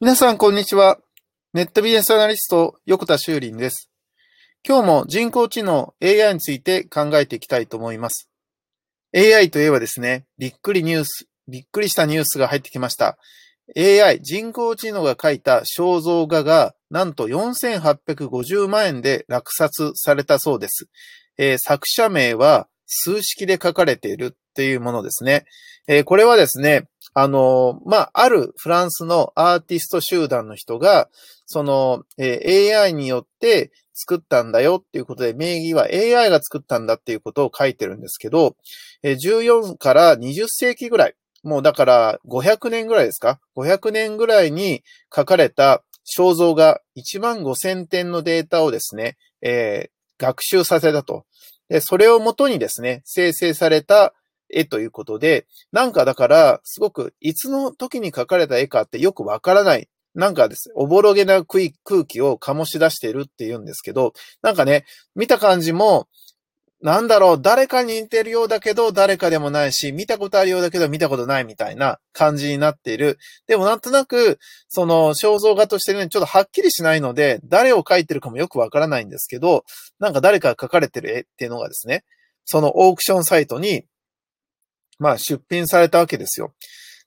皆さん、こんにちは。ネットビジネスアナリスト、横田修林です。今日も人工知能 AI について考えていきたいと思います。AI といえばですね、びっくりニュース、びっくりしたニュースが入ってきました。AI、人工知能が書いた肖像画が、なんと4850万円で落札されたそうです。えー、作者名は数式で書かれているっていうものですね。えー、これはですね、あの、まあ、あるフランスのアーティスト集団の人が、その、え、AI によって作ったんだよっていうことで、名義は AI が作ったんだっていうことを書いてるんですけど、えー、14から20世紀ぐらい、もうだから500年ぐらいですか ?500 年ぐらいに書かれた肖像画1万5000点のデータをですね、えー、学習させたと。で、それをもとにですね、生成された絵ということで、なんかだから、すごくいつの時に描かれた絵かってよくわからない。なんかです、おぼろげな空気を醸し出しているって言うんですけど、なんかね、見た感じも、なんだろう、誰かに似てるようだけど、誰かでもないし、見たことあるようだけど、見たことないみたいな感じになっている。でもなんとなく、その肖像画としてね、ちょっとはっきりしないので、誰を描いてるかもよくわからないんですけど、なんか誰かが描かれてる絵っていうのがですね、そのオークションサイトにまあ出品されたわけですよ。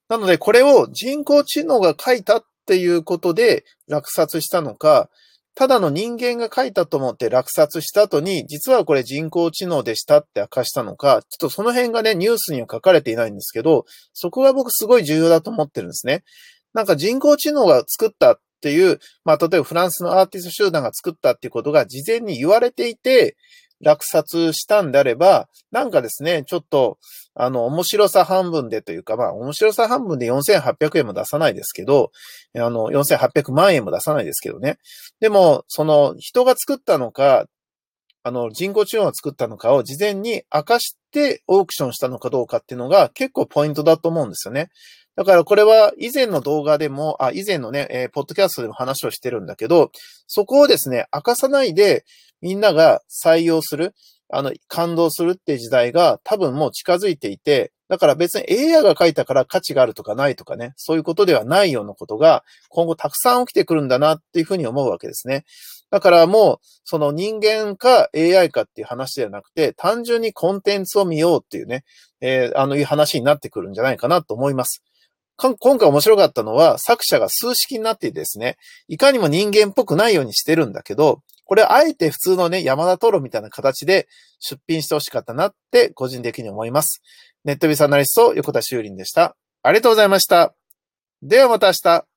なのでこれを人工知能が書いたっていうことで落札したのか、ただの人間が書いたと思って落札した後に、実はこれ人工知能でしたって明かしたのか、ちょっとその辺がね、ニュースには書かれていないんですけど、そこが僕すごい重要だと思ってるんですね。なんか人工知能が作ったっていう、まあ例えばフランスのアーティスト集団が作ったっていうことが事前に言われていて、落札したんであれば、なんかですね、ちょっと、あの、面白さ半分でというか、まあ、面白さ半分で4800円も出さないですけど、あの、4800万円も出さないですけどね。でも、その、人が作ったのか、あの、人工知能が作ったのかを事前に明かしてオークションしたのかどうかっていうのが結構ポイントだと思うんですよね。だからこれは以前の動画でも、あ、以前のね、えー、ポッドキャストでも話をしてるんだけど、そこをですね、明かさないで、みんなが採用する、あの、感動するっていう時代が多分もう近づいていて、だから別に AI が書いたから価値があるとかないとかね、そういうことではないようなことが今後たくさん起きてくるんだなっていうふうに思うわけですね。だからもう、その人間か AI かっていう話ではなくて、単純にコンテンツを見ようっていうね、えー、あのいう話になってくるんじゃないかなと思います。今回面白かったのは、作者が数式になってですね、いかにも人間っぽくないようにしてるんだけど、これあえて普通のね、山田トロみたいな形で出品してほしかったなって個人的に思います。ネットビスアナリスト横田修林でした。ありがとうございました。ではまた明日。